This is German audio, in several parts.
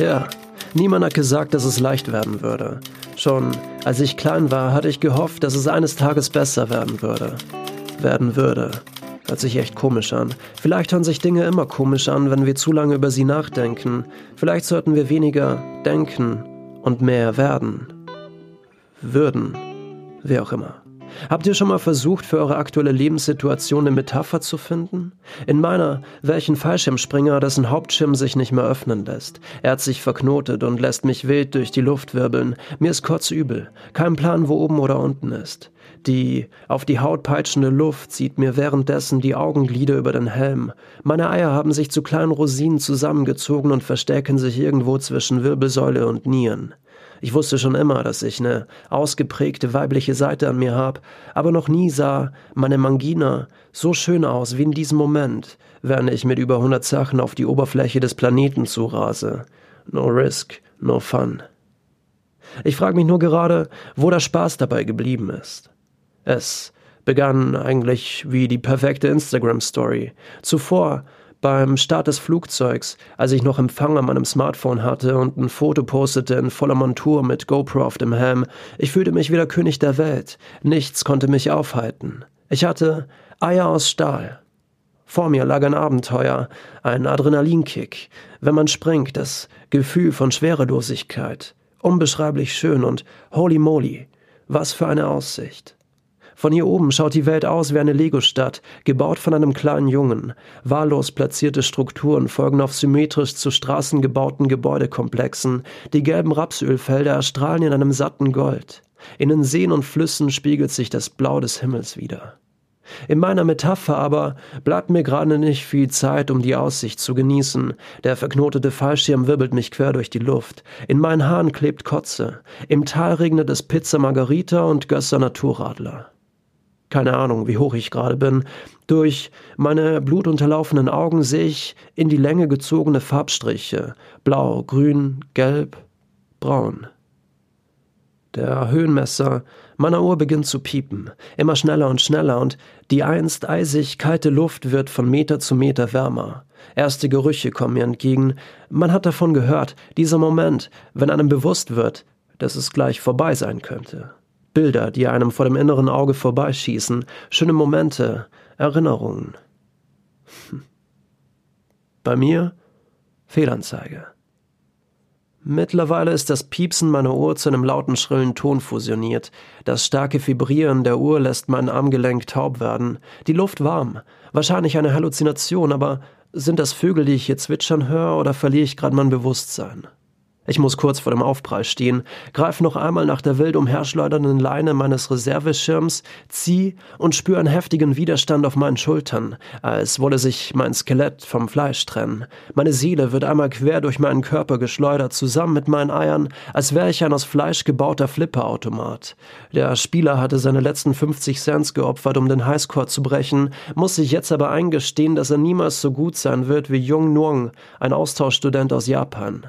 Ja, niemand hat gesagt, dass es leicht werden würde. Schon als ich klein war, hatte ich gehofft, dass es eines Tages besser werden würde. Werden würde. Hört sich echt komisch an. Vielleicht hören sich Dinge immer komisch an, wenn wir zu lange über sie nachdenken. Vielleicht sollten wir weniger denken und mehr werden. Würden. Wie auch immer. Habt ihr schon mal versucht, für eure aktuelle Lebenssituation eine Metapher zu finden? In meiner wäre ich ein Fallschirmspringer, dessen Hauptschirm sich nicht mehr öffnen lässt. Er hat sich verknotet und lässt mich wild durch die Luft wirbeln. Mir ist kotzübel. Kein Plan, wo oben oder unten ist. Die auf die Haut peitschende Luft zieht mir währenddessen die Augenglieder über den Helm. Meine Eier haben sich zu kleinen Rosinen zusammengezogen und verstecken sich irgendwo zwischen Wirbelsäule und Nieren. Ich wusste schon immer, dass ich eine ausgeprägte weibliche Seite an mir habe, aber noch nie sah meine Mangina so schön aus wie in diesem Moment, während ich mit über 100 Sachen auf die Oberfläche des Planeten zurase. No risk, no fun. Ich frage mich nur gerade, wo der Spaß dabei geblieben ist. Es begann eigentlich wie die perfekte Instagram-Story. Zuvor beim Start des Flugzeugs, als ich noch Empfang an meinem Smartphone hatte und ein Foto postete in voller Montur mit GoPro auf dem Helm, ich fühlte mich wie der König der Welt. Nichts konnte mich aufhalten. Ich hatte Eier aus Stahl. Vor mir lag ein Abenteuer, ein Adrenalinkick. Wenn man springt, das Gefühl von Schwerelosigkeit. Unbeschreiblich schön und holy moly, was für eine Aussicht. Von hier oben schaut die Welt aus wie eine Legostadt, gebaut von einem kleinen Jungen. Wahllos platzierte Strukturen folgen auf symmetrisch zu Straßen gebauten Gebäudekomplexen. Die gelben Rapsölfelder erstrahlen in einem satten Gold. In den Seen und Flüssen spiegelt sich das Blau des Himmels wieder. In meiner Metapher aber bleibt mir gerade nicht viel Zeit, um die Aussicht zu genießen. Der verknotete Fallschirm wirbelt mich quer durch die Luft. In meinen Haaren klebt Kotze. Im Tal regnet es Pizza Margarita und Gösser Naturradler keine Ahnung, wie hoch ich gerade bin. Durch meine blutunterlaufenen Augen sehe ich in die Länge gezogene Farbstriche. Blau, grün, gelb, braun. Der Höhenmesser meiner Uhr beginnt zu piepen, immer schneller und schneller, und die einst eisig kalte Luft wird von Meter zu Meter wärmer. Erste Gerüche kommen mir entgegen. Man hat davon gehört, dieser Moment, wenn einem bewusst wird, dass es gleich vorbei sein könnte. Bilder, die einem vor dem inneren Auge vorbeischießen, schöne Momente, Erinnerungen. Hm. Bei mir Fehlanzeige. Mittlerweile ist das Piepsen meiner Uhr zu einem lauten, schrillen Ton fusioniert. Das starke Vibrieren der Uhr lässt mein Armgelenk taub werden. Die Luft warm. Wahrscheinlich eine Halluzination, aber sind das Vögel, die ich hier zwitschern höre, oder verliere ich gerade mein Bewusstsein? Ich muss kurz vor dem Aufprall stehen, greife noch einmal nach der wild umherschleudernden Leine meines Reserveschirms, zieh und spüre einen heftigen Widerstand auf meinen Schultern, als wolle sich mein Skelett vom Fleisch trennen. Meine Seele wird einmal quer durch meinen Körper geschleudert, zusammen mit meinen Eiern, als wäre ich ein aus Fleisch gebauter Flipperautomat. Der Spieler hatte seine letzten 50 Cents geopfert, um den Highscore zu brechen, muss sich jetzt aber eingestehen, dass er niemals so gut sein wird wie Jung Nuong, ein Austauschstudent aus Japan.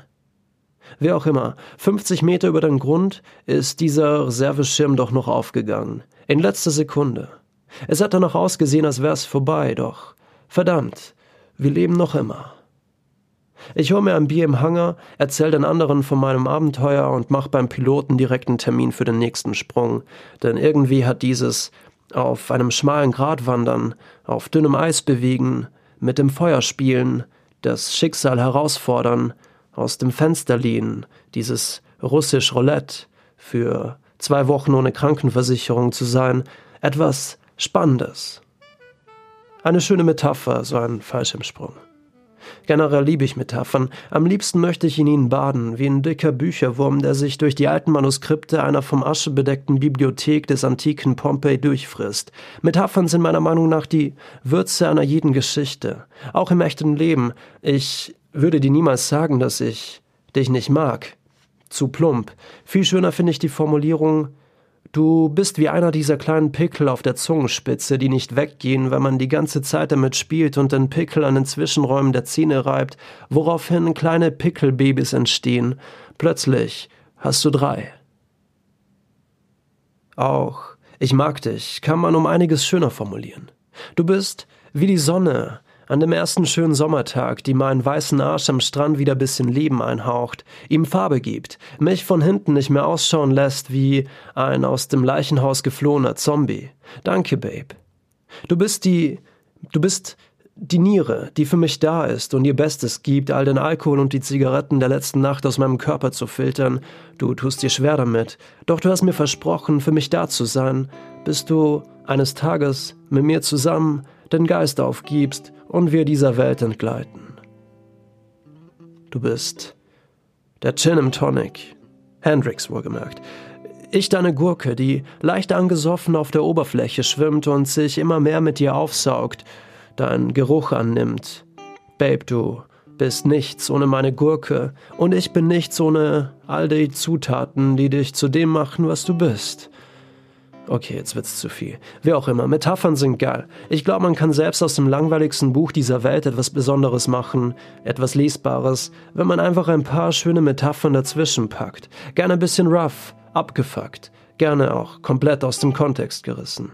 Wer auch immer, 50 Meter über den Grund ist dieser Reserveschirm doch noch aufgegangen. In letzter Sekunde. Es hat danach ausgesehen, als wär's vorbei, doch verdammt, wir leben noch immer. Ich hole mir ein Bier im Hangar, erzähl den anderen von meinem Abenteuer und mach beim Piloten direkt einen Termin für den nächsten Sprung, denn irgendwie hat dieses auf einem schmalen Grat wandern, auf dünnem Eis bewegen, mit dem Feuer spielen, das Schicksal herausfordern, aus dem Fenster lehnen, dieses russisch Roulette, für zwei Wochen ohne Krankenversicherung zu sein, etwas Spannendes. Eine schöne Metapher, so ein Fallschirmsprung. Generell liebe ich Metaphern. Am liebsten möchte ich in ihnen baden, wie ein dicker Bücherwurm, der sich durch die alten Manuskripte einer vom Asche bedeckten Bibliothek des antiken Pompeii durchfrisst. Metaphern sind meiner Meinung nach die Würze einer jeden Geschichte. Auch im echten Leben. Ich würde dir niemals sagen, dass ich dich nicht mag. Zu plump. Viel schöner finde ich die Formulierung Du bist wie einer dieser kleinen Pickel auf der Zungenspitze, die nicht weggehen, wenn man die ganze Zeit damit spielt und den Pickel an den Zwischenräumen der Zähne reibt, woraufhin kleine Pickelbabys entstehen. Plötzlich hast du drei. Auch ich mag dich kann man um einiges schöner formulieren. Du bist wie die Sonne, An dem ersten schönen Sommertag, die meinen weißen Arsch am Strand wieder bisschen Leben einhaucht, ihm Farbe gibt, mich von hinten nicht mehr ausschauen lässt wie ein aus dem Leichenhaus geflohener Zombie. Danke, Babe. Du bist die, du bist die Niere, die für mich da ist und ihr Bestes gibt, all den Alkohol und die Zigaretten der letzten Nacht aus meinem Körper zu filtern. Du tust dir schwer damit, doch du hast mir versprochen, für mich da zu sein, bis du eines Tages mit mir zusammen den Geist aufgibst und wir dieser Welt entgleiten. Du bist der Gin im Tonic, Hendrix wohlgemerkt. Ich deine Gurke, die leicht angesoffen auf der Oberfläche schwimmt und sich immer mehr mit dir aufsaugt, deinen Geruch annimmt. Babe, du bist nichts ohne meine Gurke und ich bin nichts ohne all die Zutaten, die dich zu dem machen, was du bist. Okay, jetzt wird's zu viel. Wie auch immer, Metaphern sind geil. Ich glaube, man kann selbst aus dem langweiligsten Buch dieser Welt etwas Besonderes machen, etwas Lesbares, wenn man einfach ein paar schöne Metaphern dazwischen packt. Gerne ein bisschen rough, abgefuckt, gerne auch komplett aus dem Kontext gerissen.